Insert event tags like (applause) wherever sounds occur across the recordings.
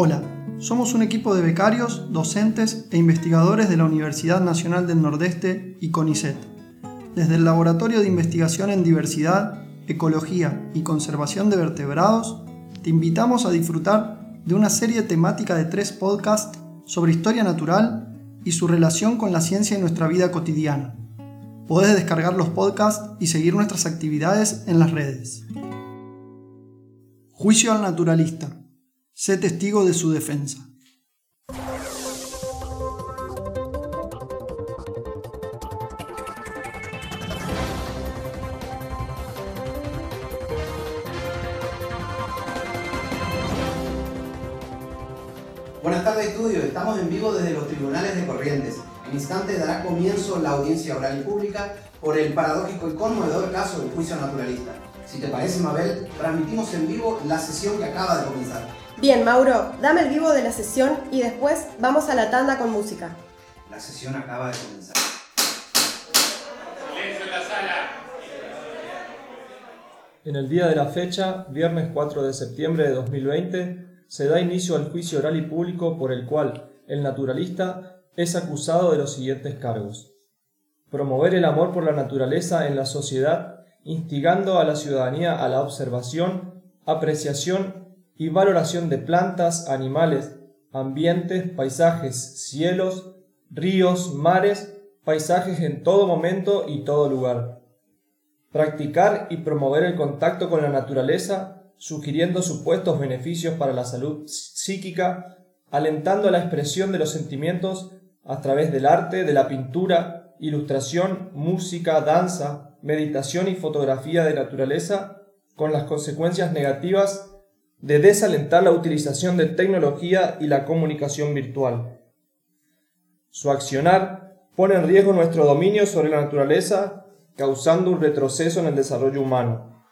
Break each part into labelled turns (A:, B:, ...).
A: Hola, somos un equipo de becarios, docentes e investigadores de la Universidad Nacional del Nordeste y CONICET. Desde el Laboratorio de Investigación en Diversidad, Ecología y Conservación de Vertebrados, te invitamos a disfrutar de una serie temática de tres podcasts sobre historia natural y su relación con la ciencia en nuestra vida cotidiana. Podés descargar los podcasts y seguir nuestras actividades en las redes. Juicio al naturalista. Sé testigo de su defensa.
B: Buenas tardes, estudio. Estamos en vivo desde los tribunales de Corrientes. En instantes dará comienzo la audiencia oral y pública por el paradójico y conmovedor caso del juicio naturalista. Si te parece, Mabel, transmitimos en vivo la sesión que acaba de comenzar.
C: Bien, Mauro, dame el vivo de la sesión y después vamos a la tanda con música.
B: La sesión acaba de comenzar.
D: Silencio en la sala.
E: En el día de la fecha, viernes 4 de septiembre de 2020, se da inicio al juicio oral y público por el cual el naturalista es acusado de los siguientes cargos. Promover el amor por la naturaleza en la sociedad, instigando a la ciudadanía a la observación, apreciación y valoración de plantas, animales, ambientes, paisajes, cielos, ríos, mares, paisajes en todo momento y todo lugar. Practicar y promover el contacto con la naturaleza, sugiriendo supuestos beneficios para la salud psíquica, alentando la expresión de los sentimientos a través del arte, de la pintura, ilustración, música, danza, meditación y fotografía de naturaleza, con las consecuencias negativas de desalentar la utilización de tecnología y la comunicación virtual. Su accionar pone en riesgo nuestro dominio sobre la naturaleza, causando un retroceso en el desarrollo humano.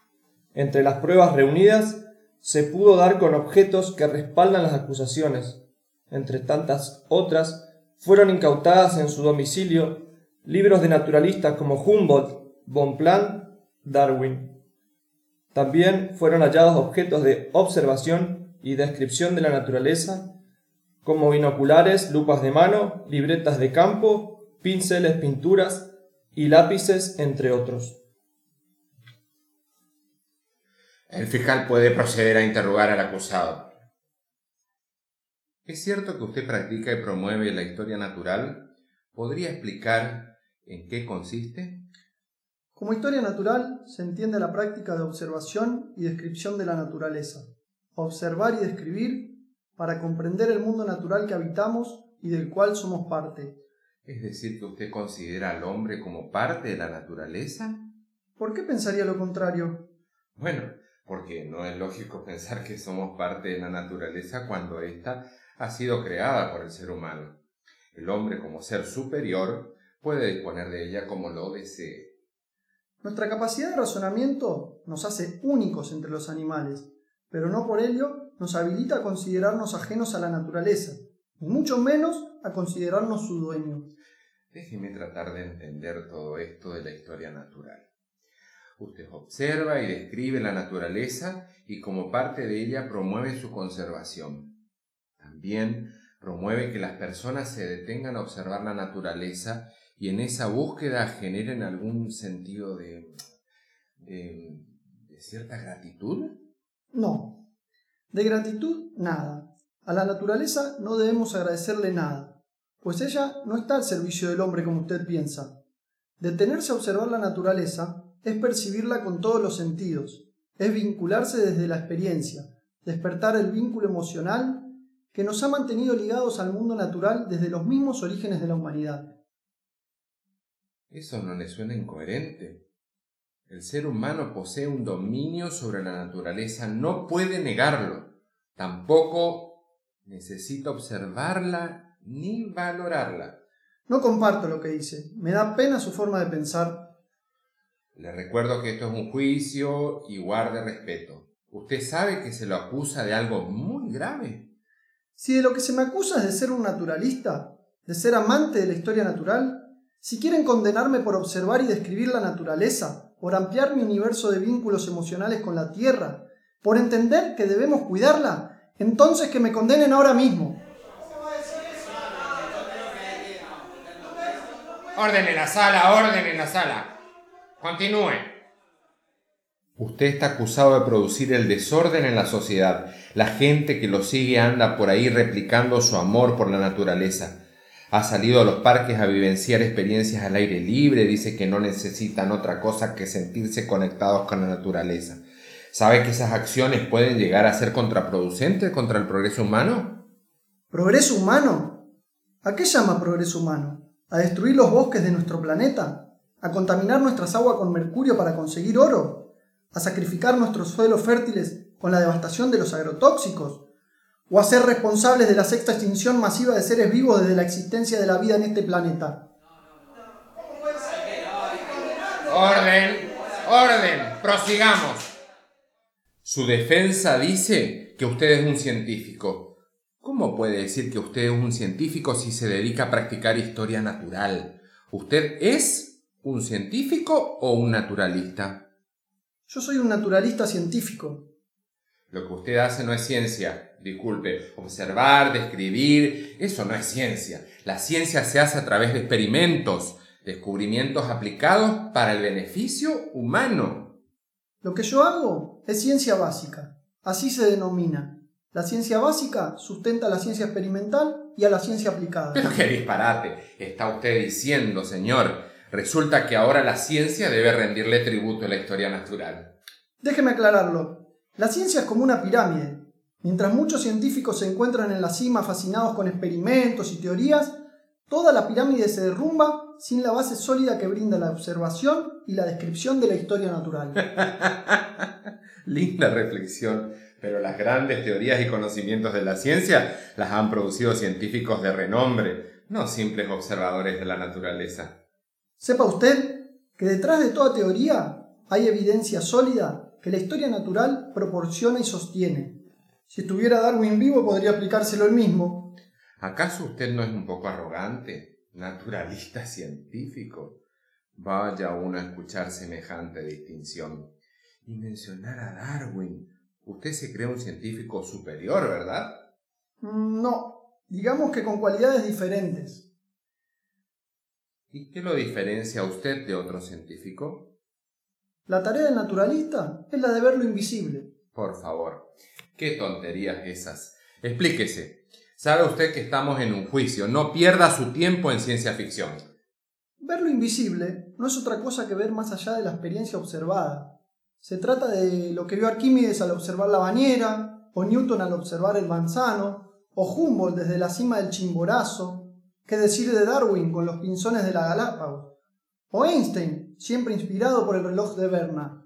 E: Entre las pruebas reunidas, se pudo dar con objetos que respaldan las acusaciones. Entre tantas otras, fueron incautadas en su domicilio libros de naturalistas como Humboldt, Bonpland, Darwin. También fueron hallados objetos de observación y descripción de la naturaleza, como binoculares, lupas de mano, libretas de campo, pinceles, pinturas y lápices, entre otros.
D: El fiscal puede proceder a interrogar al acusado. ¿Es cierto que usted practica y promueve la historia natural? ¿Podría explicar en qué consiste?
A: Como historia natural se entiende la práctica de observación y descripción de la naturaleza. Observar y describir para comprender el mundo natural que habitamos y del cual somos parte.
D: ¿Es decir, que usted considera al hombre como parte de la naturaleza?
A: ¿Por qué pensaría lo contrario?
D: Bueno, porque no es lógico (laughs) pensar que somos parte de la naturaleza cuando ésta ha sido creada por el ser humano. El hombre como ser superior puede disponer de ella como lo desee.
A: Nuestra capacidad de razonamiento nos hace únicos entre los animales, pero no por ello nos habilita a considerarnos ajenos a la naturaleza, y mucho menos a considerarnos su dueño.
D: Déjeme tratar de entender todo esto de la historia natural. Usted observa y describe la naturaleza y como parte de ella promueve su conservación. También promueve que las personas se detengan a observar la naturaleza y en esa búsqueda generen algún sentido de, de, de cierta gratitud?
A: No. De gratitud, nada. A la naturaleza no debemos agradecerle nada, pues ella no está al servicio del hombre como usted piensa. Detenerse a observar la naturaleza es percibirla con todos los sentidos, es vincularse desde la experiencia, despertar el vínculo emocional que nos ha mantenido ligados al mundo natural desde los mismos orígenes de la humanidad.
D: Eso no le suena incoherente. El ser humano posee un dominio sobre la naturaleza, no puede negarlo. Tampoco necesita observarla ni valorarla.
A: No comparto lo que dice. Me da pena su forma de pensar.
D: Le recuerdo que esto es un juicio y guarde respeto. Usted sabe que se lo acusa de algo muy grave.
A: Si de lo que se me acusa es de ser un naturalista, de ser amante de la historia natural, si quieren condenarme por observar y describir la naturaleza, por ampliar mi universo de vínculos emocionales con la tierra, por entender que debemos cuidarla, Entonces que me condenen ahora mismo.
D: Orden en la sala, orden en la sala. Continúe. Usted está acusado de producir el desorden en la sociedad. La gente que lo sigue anda por ahí replicando su amor por la naturaleza. Ha salido a los parques a vivenciar experiencias al aire libre, dice que no necesitan otra cosa que sentirse conectados con la naturaleza. ¿Sabe que esas acciones pueden llegar a ser contraproducentes contra el progreso humano?
A: ¿Progreso humano? ¿A qué llama progreso humano? ¿A destruir los bosques de nuestro planeta? ¿A contaminar nuestras aguas con mercurio para conseguir oro? ¿A sacrificar nuestros suelos fértiles con la devastación de los agrotóxicos? ¿O a ser responsables de la sexta extinción masiva de seres vivos desde la existencia de la vida en este planeta?
D: Orden, orden, prosigamos. Su defensa dice que usted es un científico. ¿Cómo puede decir que usted es un científico si se dedica a practicar historia natural? ¿Usted es un científico o un naturalista?
A: Yo soy un naturalista científico.
D: Lo que usted hace no es ciencia. Disculpe, observar, describir, eso no es ciencia. La ciencia se hace a través de experimentos, descubrimientos aplicados para el beneficio humano.
A: Lo que yo hago es ciencia básica, así se denomina. La ciencia básica sustenta a la ciencia experimental y a la ciencia aplicada.
D: Pero qué disparate está usted diciendo, señor. Resulta que ahora la ciencia debe rendirle tributo a la historia natural.
A: Déjeme aclararlo. La ciencia es como una pirámide. Mientras muchos científicos se encuentran en la cima fascinados con experimentos y teorías, toda la pirámide se derrumba sin la base sólida que brinda la observación y la descripción de la historia natural. (laughs)
D: Linda reflexión, pero las grandes teorías y conocimientos de la ciencia las han producido científicos de renombre, no simples observadores de la naturaleza.
A: Sepa usted que detrás de toda teoría hay evidencia sólida que la historia natural proporciona y sostiene. Si estuviera Darwin vivo podría aplicárselo el mismo.
D: ¿Acaso usted no es un poco arrogante? naturalista científico. Vaya uno a escuchar semejante distinción. Y mencionar a Darwin. Usted se cree un científico superior, ¿verdad?
A: Mm, no, digamos que con cualidades diferentes.
D: ¿Y qué lo diferencia a usted de otro científico?
A: La tarea del naturalista es la de ver lo invisible.
D: Por favor, qué tonterías esas. Explíquese. Sabe usted que estamos en un juicio. No pierda su tiempo en ciencia ficción.
A: Ver lo invisible no es otra cosa que ver más allá de la experiencia observada. Se trata de lo que vio Arquímedes al observar la bañera, o Newton al observar el manzano, o Humboldt desde la cima del Chimborazo, qué decir de Darwin con los pinzones de la Galápagos, o Einstein, siempre inspirado por el reloj de Berna.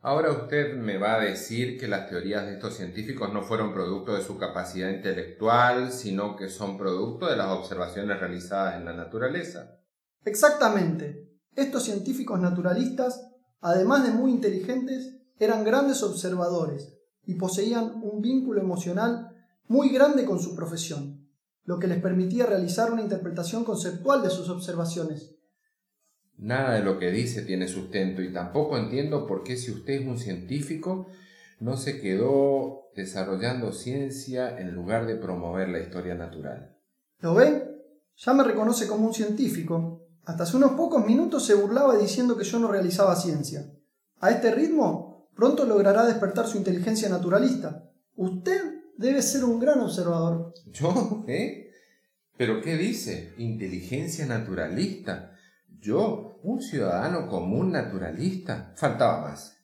D: Ahora usted me va a decir que las teorías de estos científicos no fueron producto de su capacidad intelectual, sino que son producto de las observaciones realizadas en la naturaleza.
A: Exactamente. Estos científicos naturalistas, además de muy inteligentes, eran grandes observadores y poseían un vínculo emocional muy grande con su profesión, lo que les permitía realizar una interpretación conceptual de sus observaciones
D: Nada de lo que dice tiene sustento y tampoco entiendo por qué si usted es un científico no se quedó desarrollando ciencia en lugar de promover la historia natural.
A: ¿Lo ve? Ya me reconoce como un científico. Hasta hace unos pocos minutos se burlaba diciendo que yo no realizaba ciencia. A este ritmo, pronto logrará despertar su inteligencia naturalista. Usted debe ser un gran observador.
D: ¿Yo? ¿Eh? ¿Pero qué dice? ¿Inteligencia naturalista? Yo, un ciudadano común naturalista, faltaba más.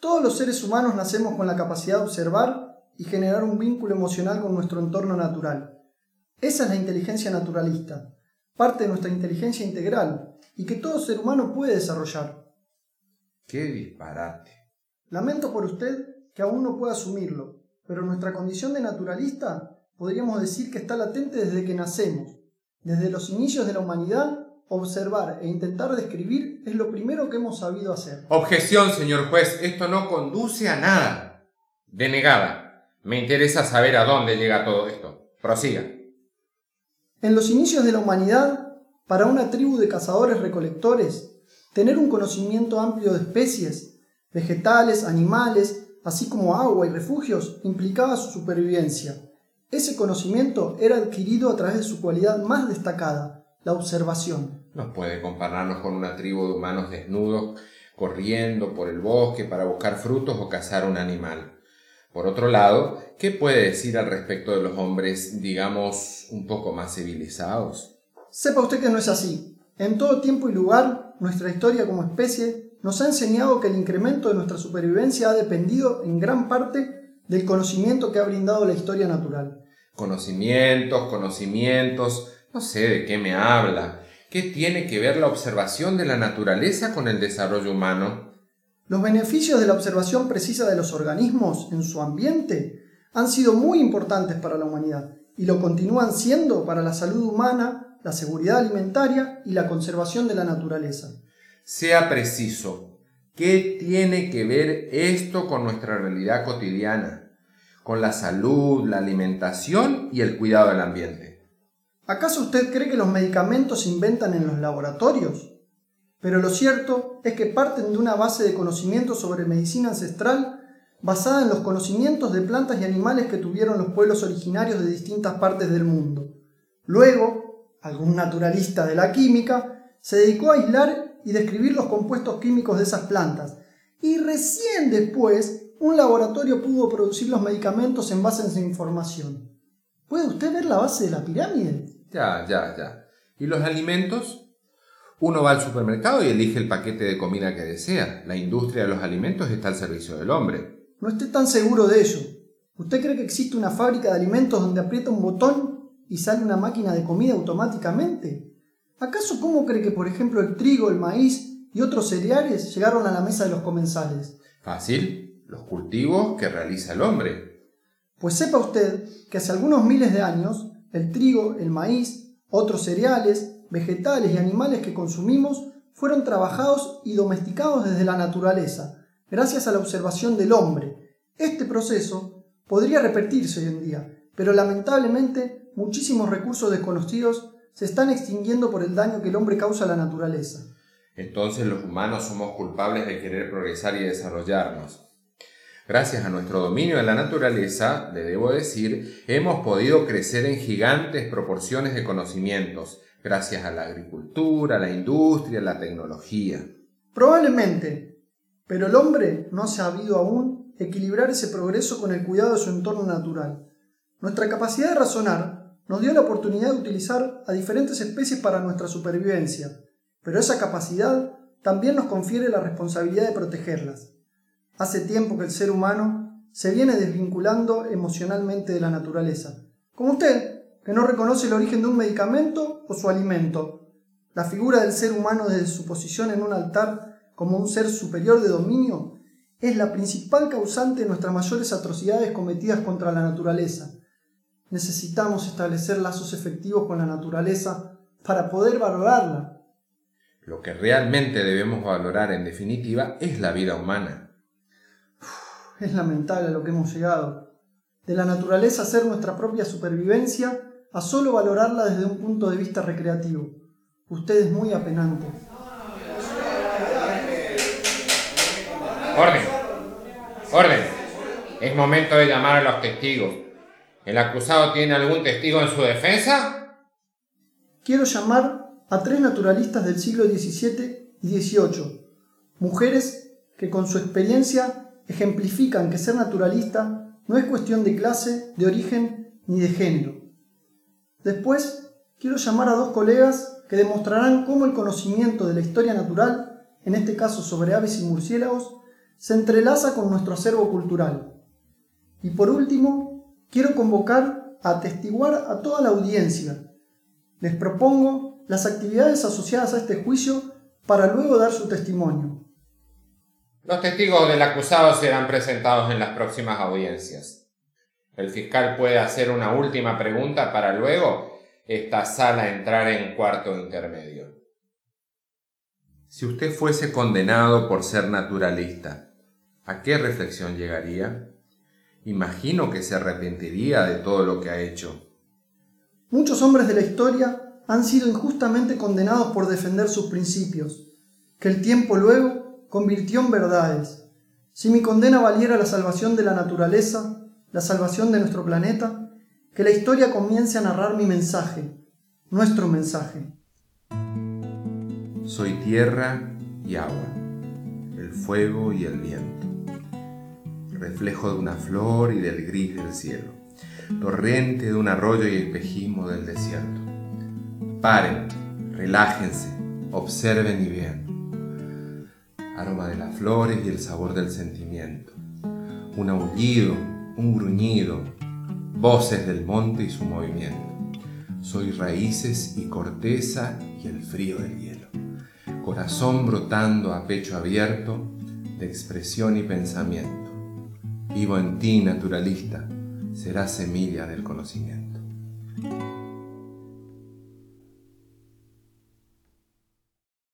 A: Todos los seres humanos nacemos con la capacidad de observar y generar un vínculo emocional con nuestro entorno natural. Esa es la inteligencia naturalista, parte de nuestra inteligencia integral y que todo ser humano puede desarrollar.
D: ¡Qué disparate!
A: Lamento por usted que aún no pueda asumirlo, pero nuestra condición de naturalista podríamos decir que está latente desde que nacemos, desde los inicios de la humanidad observar e intentar describir es lo primero que hemos sabido hacer.
D: Objeción, señor juez, esto no conduce a nada. Denegada. Me interesa saber a dónde llega todo esto. Prosiga.
A: En los inicios de la humanidad, para una tribu de cazadores recolectores, tener un conocimiento amplio de especies, vegetales, animales, así como agua y refugios, implicaba su supervivencia. Ese conocimiento era adquirido a través de su cualidad más destacada, la observación.
D: No puede compararnos con una tribu de humanos desnudos corriendo por el bosque para buscar frutos o cazar un animal. Por otro lado, ¿qué puede decir al respecto de los hombres, digamos, un poco más civilizados?
A: Sepa usted que no es así. En todo tiempo y lugar, nuestra historia como especie nos ha enseñado que el incremento de nuestra supervivencia ha dependido en gran parte del conocimiento que ha brindado la historia natural.
D: Conocimientos, conocimientos, no sé de qué me habla. ¿Qué tiene que ver la observación de la naturaleza con el desarrollo humano?
A: Los beneficios de la observación precisa de los organismos en su ambiente han sido muy importantes para la humanidad y lo continúan siendo para la salud humana, la seguridad alimentaria y la conservación de la naturaleza.
D: Sea preciso, ¿qué tiene que ver esto con nuestra realidad cotidiana? Con la salud, la alimentación y el cuidado del ambiente.
A: ¿Acaso usted cree que los medicamentos se inventan en los laboratorios? Pero lo cierto es que parten de una base de conocimiento sobre medicina ancestral basada en los conocimientos de plantas y animales que tuvieron los pueblos originarios de distintas partes del mundo. Luego, algún naturalista de la química se dedicó a aislar y describir los compuestos químicos de esas plantas, y recién después un laboratorio pudo producir los medicamentos en base a esa información. ¿Puede usted ver la base de la pirámide?
D: Ya, ya, ya. ¿Y los alimentos? Uno va al supermercado y elige el paquete de comida que desea. La industria de los alimentos está al servicio del hombre.
A: No esté tan seguro de ello. ¿Usted cree que existe una fábrica de alimentos donde aprieta un botón y sale una máquina de comida automáticamente? ¿Acaso cómo cree que, por ejemplo, el trigo, el maíz y otros cereales llegaron a la mesa de los comensales?
D: Fácil, los cultivos que realiza el hombre.
A: Pues sepa usted que hace algunos miles de años el trigo, el maíz, otros cereales, vegetales y animales que consumimos fueron trabajados y domesticados desde la naturaleza, gracias a la observación del hombre. Este proceso podría repetirse hoy en día, pero lamentablemente muchísimos recursos desconocidos se están extinguiendo por el daño que el hombre causa a la naturaleza.
D: Entonces los humanos somos culpables de querer progresar y desarrollarnos. Gracias a nuestro dominio de la naturaleza, le debo decir, hemos podido crecer en gigantes proporciones de conocimientos, gracias a la agricultura, la industria, la tecnología.
A: Probablemente, pero el hombre no ha sabido aún equilibrar ese progreso con el cuidado de su entorno natural. Nuestra capacidad de razonar nos dio la oportunidad de utilizar a diferentes especies para nuestra supervivencia, pero esa capacidad también nos confiere la responsabilidad de protegerlas. Hace tiempo que el ser humano se viene desvinculando emocionalmente de la naturaleza, como usted, que no reconoce el origen de un medicamento o su alimento. La figura del ser humano desde su posición en un altar como un ser superior de dominio es la principal causante de nuestras mayores atrocidades cometidas contra la naturaleza. Necesitamos establecer lazos efectivos con la naturaleza para poder valorarla.
D: Lo que realmente debemos valorar en definitiva es la vida humana.
A: Es lamentable a lo que hemos llegado. De la naturaleza ser nuestra propia supervivencia a solo valorarla desde un punto de vista recreativo. Usted es muy apenante.
F: Orden. Orden. Es momento de llamar a los testigos. ¿El acusado tiene algún testigo en su defensa?
A: Quiero llamar a tres naturalistas del siglo XVII y XVIII, mujeres que con su experiencia ejemplifican que ser naturalista no es cuestión de clase, de origen ni de género. Después, quiero llamar a dos colegas que demostrarán cómo el conocimiento de la historia natural, en este caso sobre aves y murciélagos, se entrelaza con nuestro acervo cultural. Y por último, quiero convocar a atestiguar a toda la audiencia. Les propongo las actividades asociadas a este juicio para luego dar su testimonio.
F: Los testigos del acusado serán presentados en las próximas audiencias. El fiscal puede hacer una última pregunta para luego esta sala entrar en cuarto intermedio.
D: Si usted fuese condenado por ser naturalista, ¿a qué reflexión llegaría? Imagino que se arrepentiría de todo lo que ha hecho.
A: Muchos hombres de la historia han sido injustamente condenados por defender sus principios, que el tiempo luego convirtió en verdades. Si mi condena valiera la salvación de la naturaleza, la salvación de nuestro planeta, que la historia comience a narrar mi mensaje, nuestro mensaje.
D: Soy tierra y agua, el fuego y el viento, reflejo de una flor y del gris del cielo, torrente de un arroyo y espejismo del desierto. Paren, relájense, observen y vean. Aroma de las flores y el sabor del sentimiento. Un aullido, un gruñido, voces del monte y su movimiento. Soy raíces y corteza y el frío del hielo. Corazón brotando a pecho abierto de expresión y pensamiento. Vivo en ti, naturalista, será semilla del conocimiento.